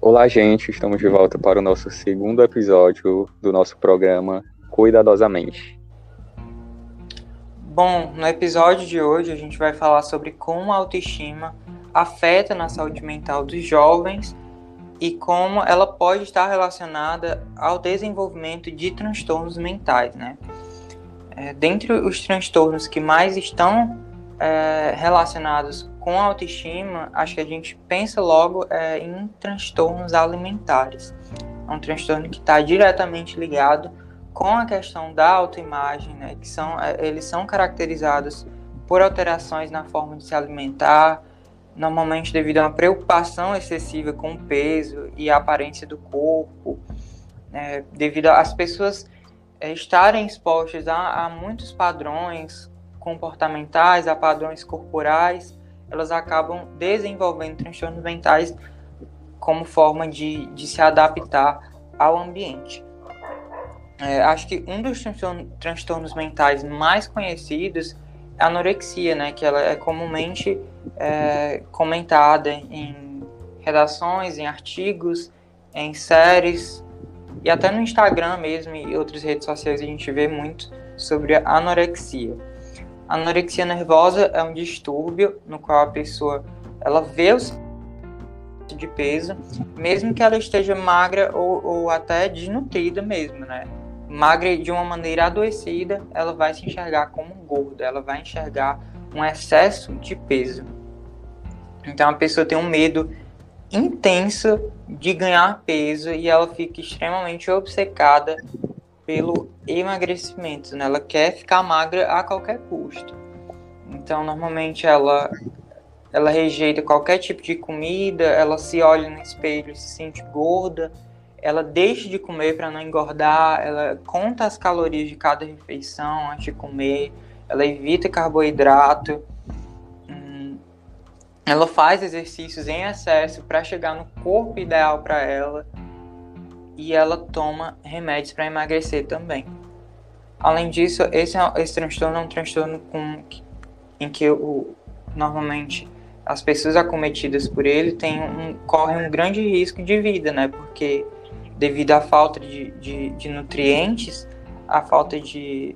Olá, gente, estamos de volta para o nosso segundo episódio do nosso programa Cuidadosamente. Bom, no episódio de hoje a gente vai falar sobre como a autoestima afeta na saúde mental dos jovens e como ela pode estar relacionada ao desenvolvimento de transtornos mentais, né? É, dentre os transtornos que mais estão é, relacionados com autoestima, acho que a gente pensa logo é, em transtornos alimentares. É um transtorno que está diretamente ligado com a questão da autoimagem, né, que são, é, eles são caracterizados por alterações na forma de se alimentar, normalmente devido a uma preocupação excessiva com o peso e a aparência do corpo, né, devido às pessoas é, estarem expostas a, a muitos padrões comportamentais, a padrões corporais, elas acabam desenvolvendo transtornos mentais como forma de, de se adaptar ao ambiente. É, acho que um dos transtornos mentais mais conhecidos é a anorexia, né, que ela é comumente é, comentada em redações, em artigos, em séries e até no Instagram mesmo e outras redes sociais a gente vê muito sobre a anorexia. Anorexia nervosa é um distúrbio no qual a pessoa ela vê o de peso, mesmo que ela esteja magra ou, ou até desnutrida mesmo, né? Magra de uma maneira adoecida, ela vai se enxergar como gorda, ela vai enxergar um excesso de peso. Então a pessoa tem um medo intenso de ganhar peso e ela fica extremamente obcecada pelo emagrecimento, né? Ela quer ficar magra a qualquer custo. Então, normalmente ela ela rejeita qualquer tipo de comida, ela se olha no espelho e se sente gorda, ela deixa de comer para não engordar, ela conta as calorias de cada refeição antes de comer, ela evita carboidrato, hum, ela faz exercícios em excesso para chegar no corpo ideal para ela e ela toma remédios para emagrecer também. Além disso, esse, é esse transtorno é um transtorno com, em que o, normalmente as pessoas acometidas por ele têm um, correm um grande risco de vida, né? Porque devido à falta de, de, de nutrientes, a falta de,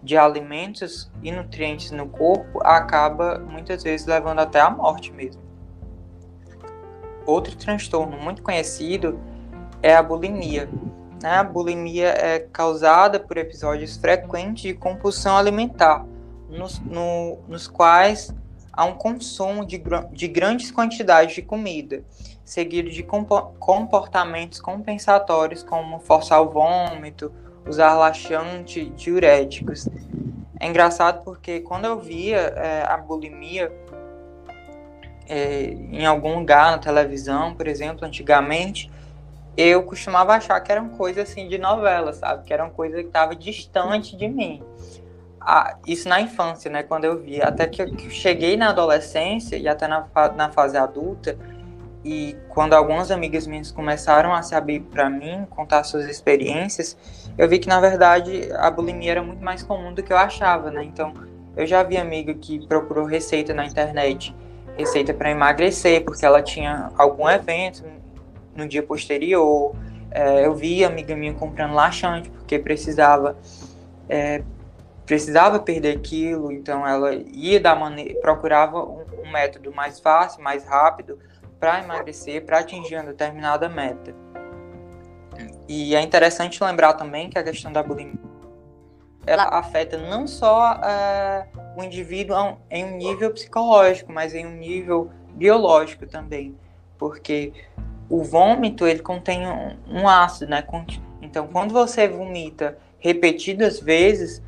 de alimentos e nutrientes no corpo acaba muitas vezes levando até à morte mesmo. Outro transtorno muito conhecido é a bulimia. Né? A bulimia é causada por episódios frequentes de compulsão alimentar, nos, no, nos quais há um consumo de, de grandes quantidades de comida, seguido de comportamentos compensatórios como forçar o vômito, usar laxante, diuréticos. É engraçado porque quando eu via é, a bulimia é, em algum lugar na televisão, por exemplo, antigamente, eu costumava achar que eram coisas assim de novela, sabe? Que eram coisas que estavam distante de mim. Ah, isso na infância, né? Quando eu vi. Até que eu cheguei na adolescência e até na, na fase adulta, e quando algumas amigas minhas começaram a se abrir para mim, contar suas experiências, eu vi que na verdade a bulimia era muito mais comum do que eu achava, né? Então, eu já vi amiga que procurou receita na internet, receita para emagrecer, porque ela tinha algum evento, no dia posterior. É, eu vi amiga minha comprando laxante porque precisava é, precisava perder aquilo, então ela ia da maneira, procurava um, um método mais fácil, mais rápido para emagrecer, para atingir uma determinada meta. E é interessante lembrar também que a questão da bulimia ela afeta não só é, o indivíduo em um nível psicológico, mas em um nível biológico também, porque o vômito ele contém um, um ácido, né? Então, quando você vomita repetidas vezes,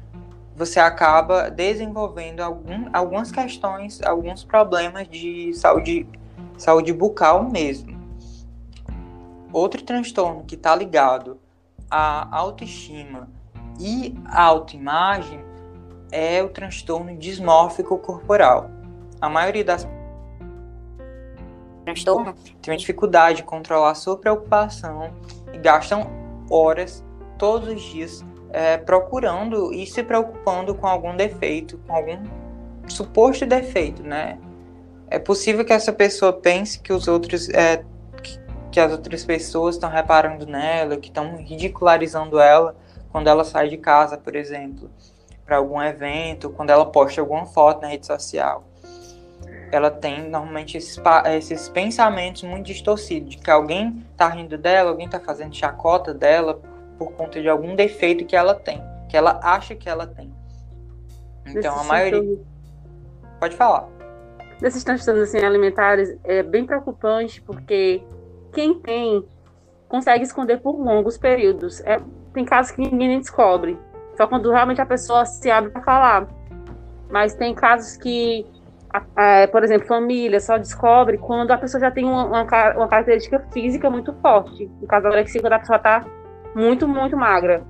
você acaba desenvolvendo algum, algumas questões, alguns problemas de saúde, saúde bucal mesmo. Outro transtorno que está ligado à autoestima e à autoimagem é o transtorno dismórfico corporal. A maioria das transtorno têm dificuldade de controlar sua preocupação e gastam horas todos os dias é, procurando e se preocupando com algum defeito, com algum suposto defeito, né? É possível que essa pessoa pense que os outros é, que as outras pessoas estão reparando nela, que estão ridicularizando ela quando ela sai de casa, por exemplo, para algum evento, quando ela posta alguma foto na rede social. Ela tem normalmente esses, esses pensamentos muito distorcidos, de que alguém está rindo dela, alguém está fazendo chacota dela por conta de algum defeito que ela tem, que ela acha que ela tem. Então, a maioria. Pode falar. Desses transtornos assim, alimentares é bem preocupante porque quem tem consegue esconder por longos períodos. É, tem casos que ninguém descobre, só quando realmente a pessoa se abre para falar. Mas tem casos que, é, por exemplo, família só descobre quando a pessoa já tem uma, uma, uma característica física muito forte. No caso da anorexia, quando a pessoa está muito, muito magra.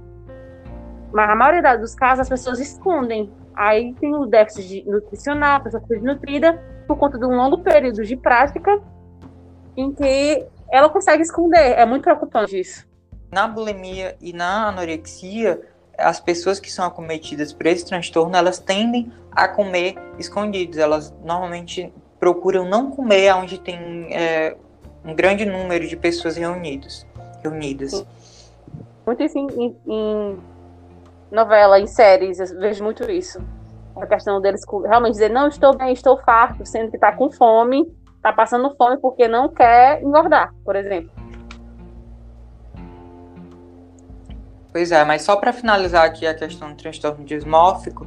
Mas a maioria dos casos as pessoas escondem. Aí tem o déficit nutricional, a pessoa fica desnutrida por conta de um longo período de prática em que ela consegue esconder. É muito preocupante isso. Na bulimia e na anorexia, as pessoas que são acometidas por esse transtorno, elas tendem a comer escondidos. Elas normalmente procuram não comer onde tem é, um grande número de pessoas reunidas. reunidas. Muito isso em, em novela, em séries, eu vejo muito isso. A questão deles realmente dizer, não, estou bem, estou farto, sendo que está com fome, está passando fome porque não quer engordar, por exemplo. Pois é, mas só para finalizar aqui a questão do transtorno dismórfico,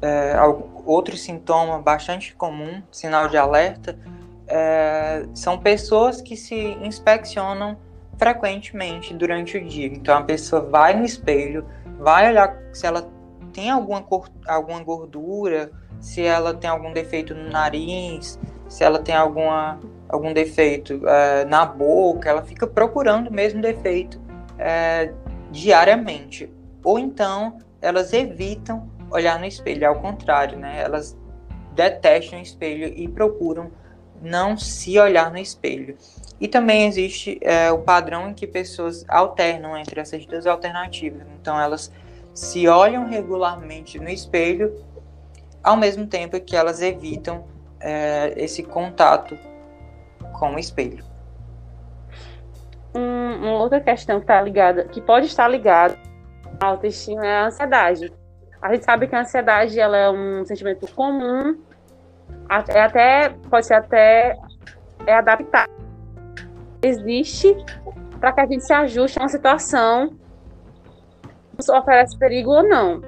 é, outro sintoma bastante comum, sinal de alerta, é, são pessoas que se inspeccionam frequentemente durante o dia. Então a pessoa vai no espelho, vai olhar se ela tem alguma, cor, alguma gordura, se ela tem algum defeito no nariz, se ela tem alguma, algum defeito é, na boca, ela fica procurando o mesmo defeito é, diariamente. Ou então elas evitam olhar no espelho, ao contrário, né? Elas detestam o espelho e procuram não se olhar no espelho. E também existe é, o padrão em que pessoas alternam entre essas duas alternativas. Então elas se olham regularmente no espelho, ao mesmo tempo que elas evitam é, esse contato com o espelho. Um, uma outra questão que tá ligada, que pode estar ligada à autoestima é a ansiedade. A gente sabe que a ansiedade ela é um sentimento comum, é até pode ser até é adaptado. Existe para que a gente se ajuste a uma situação nos oferece perigo ou não.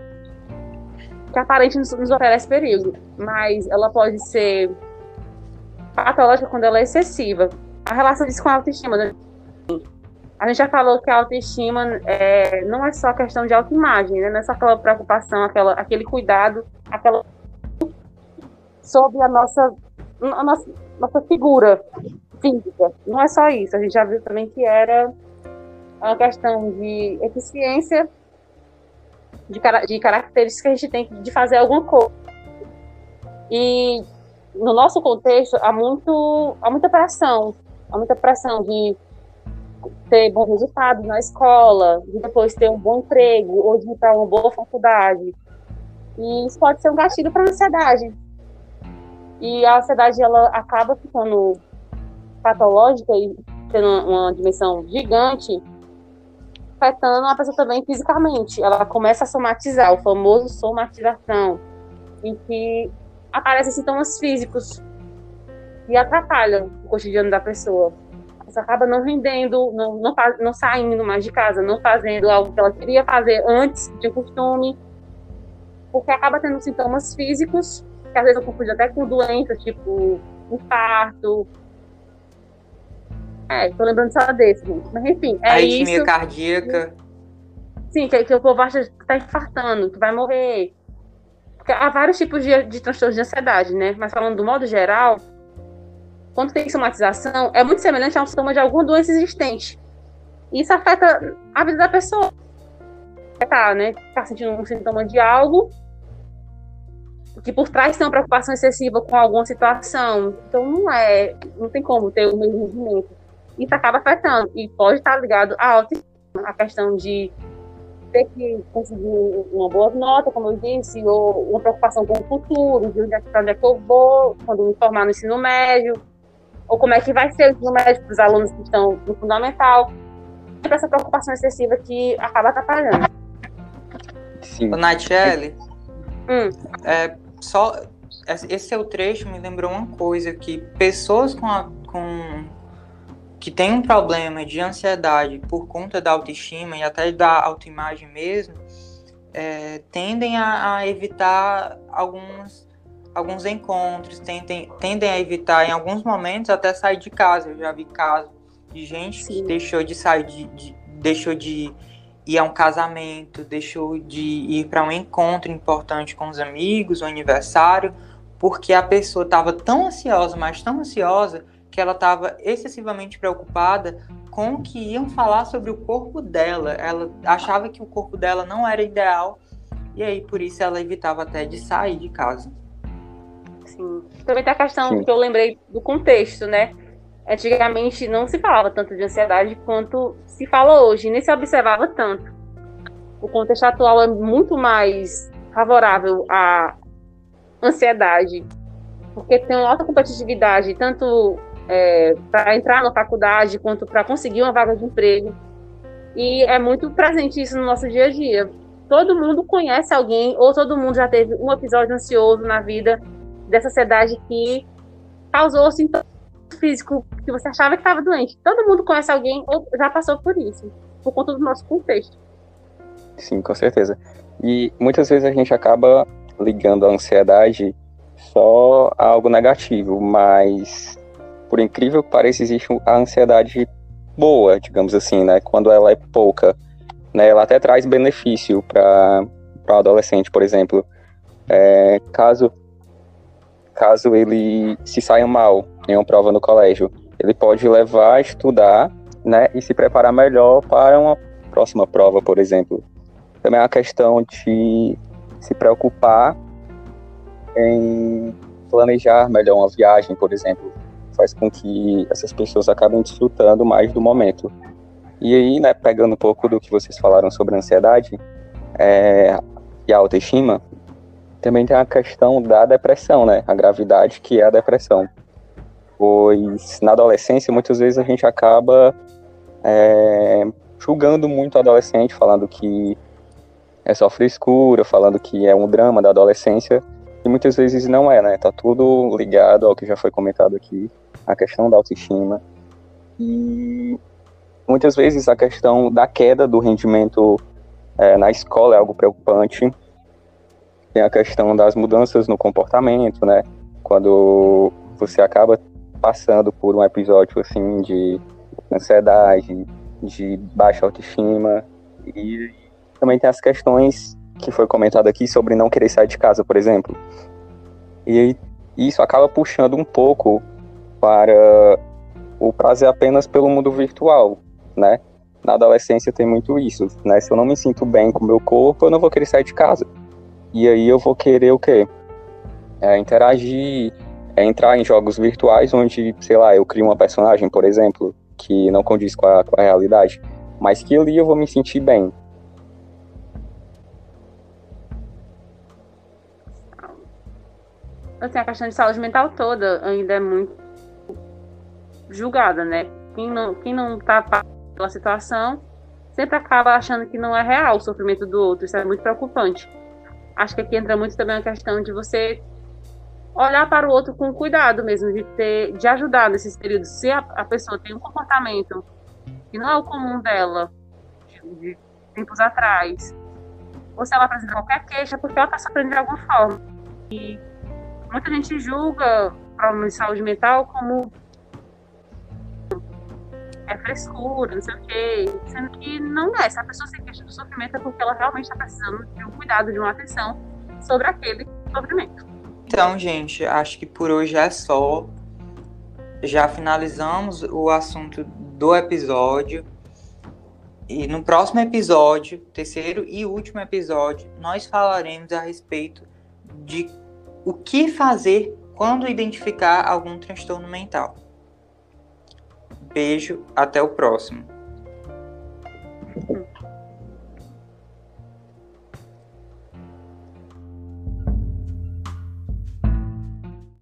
Que aparente nos, nos oferece perigo, mas ela pode ser patológica quando ela é excessiva. A relação disso com a autoestima. Né? A gente já falou que a autoestima é, não é só questão de autoimagem, né? não é só aquela preocupação, aquela, aquele cuidado, aquela sobre a nossa, a nossa, nossa figura física. Não é só isso. A gente já viu também que era uma questão de eficiência de, de características que a gente tem de fazer alguma coisa. E no nosso contexto há muito há muita pressão, há muita pressão de ter bons resultados na escola, de depois ter um bom emprego ou de ir para uma boa faculdade. E isso pode ser um gatilho para a ansiedade. E a ansiedade ela acaba ficando patológica e tendo uma dimensão gigante afetando a pessoa também fisicamente. Ela começa a somatizar, o famoso somatização, em que aparecem sintomas físicos e atrapalham o cotidiano da pessoa. Você acaba não rendendo, não, não, não saindo mais de casa, não fazendo algo que ela queria fazer antes de costume, porque acaba tendo sintomas físicos, que às vezes eu confundo até com doenças, tipo infarto, é, tô lembrando só desse, gente. Mas enfim, é Arritmia isso. cardíaca. Sim, que, que o povo acha que tá infartando, que vai morrer. Porque há vários tipos de, de transtornos de ansiedade, né? Mas falando do modo geral, quando tem somatização, é muito semelhante a um sintoma de alguma doença existente. E isso afeta a vida da pessoa. Tá, né? Tá sentindo um sintoma de algo que por trás tem uma preocupação excessiva com alguma situação. Então não é, não tem como ter o mesmo rendimento isso acaba afetando. E pode estar ligado à autoestima, a questão de ter que conseguir uma boa nota, como eu disse, ou uma preocupação com o futuro, de onde é, onde é que eu vou, quando me formar no ensino médio. Ou como é que vai ser o ensino médio para os alunos que estão no fundamental. Essa preocupação excessiva que acaba atrapalhando. Sim. Natiele, hum. é, só esse seu trecho me lembrou uma coisa que pessoas com, a, com que tem um problema de ansiedade por conta da autoestima e até da autoimagem mesmo, é, tendem a, a, evitar alguns, alguns encontros, tendem, tendem a evitar em alguns momentos até sair de casa. Eu já vi casos de gente Sim. que deixou de sair, de, de, deixou de ir a um casamento, deixou de ir para um encontro importante com os amigos, um aniversário, porque a pessoa estava tão ansiosa, mas tão ansiosa, que ela estava excessivamente preocupada com o que iam falar sobre o corpo dela. Ela achava que o corpo dela não era ideal e aí por isso ela evitava até de sair de casa. Sim. Também tem a questão Sim. que eu lembrei do contexto, né? Antigamente não se falava tanto de ansiedade quanto se fala hoje, nem se observava tanto. O contexto atual é muito mais favorável à ansiedade, porque tem uma alta competitividade, tanto é, para entrar na faculdade quanto para conseguir uma vaga de emprego. E é muito presente isso no nosso dia a dia. Todo mundo conhece alguém, ou todo mundo já teve um episódio ansioso na vida dessa ansiedade que causou sintomas físicos que você achava que estava doente. Todo mundo conhece alguém ou já passou por isso, por conta do nosso contexto. Sim, com certeza. E muitas vezes a gente acaba ligando a ansiedade só a algo negativo, mas por incrível que pareça, existe a ansiedade boa, digamos assim, né? Quando ela é pouca, né? Ela até traz benefício para o adolescente, por exemplo. É, caso caso ele se saia mal em uma prova no colégio, ele pode levar a estudar, né? E se preparar melhor para uma próxima prova, por exemplo. Também é uma questão de se preocupar em planejar melhor uma viagem, por exemplo faz com que essas pessoas acabem desfrutando mais do momento. E aí, né, pegando um pouco do que vocês falaram sobre ansiedade é, e a autoestima, também tem a questão da depressão, né, a gravidade que é a depressão. Pois na adolescência, muitas vezes a gente acaba é, julgando muito o adolescente, falando que é só frescura, falando que é um drama da adolescência, e muitas vezes não é, né? Tá tudo ligado ao que já foi comentado aqui, a questão da autoestima e muitas vezes a questão da queda do rendimento é, na escola é algo preocupante. Tem a questão das mudanças no comportamento, né? Quando você acaba passando por um episódio assim de ansiedade, de baixa autoestima e também tem as questões que foi comentado aqui sobre não querer sair de casa, por exemplo. E isso acaba puxando um pouco para o prazer apenas pelo mundo virtual, né? Na adolescência tem muito isso, né? Se eu não me sinto bem com o meu corpo, eu não vou querer sair de casa. E aí eu vou querer o quê? É, interagir, é entrar em jogos virtuais onde, sei lá, eu crio uma personagem, por exemplo, que não condiz com a, com a realidade, mas que ali eu vou me sentir bem. Assim, a questão de saúde mental toda ainda é muito julgada, né? Quem não, quem não tá pela situação sempre acaba achando que não é real o sofrimento do outro. Isso é muito preocupante. Acho que aqui entra muito também a questão de você olhar para o outro com cuidado mesmo, de ter, de ajudar nesses períodos. Se a, a pessoa tem um comportamento que não é o comum dela, de, tempos atrás, ou se ela apresenta qualquer queixa, porque ela está sofrendo de alguma forma. E muita gente julga problemas de saúde mental como é frescura, não sei o quê, sendo que não é. Se a pessoa se queixa do sofrimento é porque ela realmente está precisando de um cuidado, de uma atenção sobre aquele sofrimento. Então, gente, acho que por hoje é só. Já finalizamos o assunto do episódio. E no próximo episódio, terceiro e último episódio, nós falaremos a respeito de o que fazer quando identificar algum transtorno mental. Beijo, até o próximo.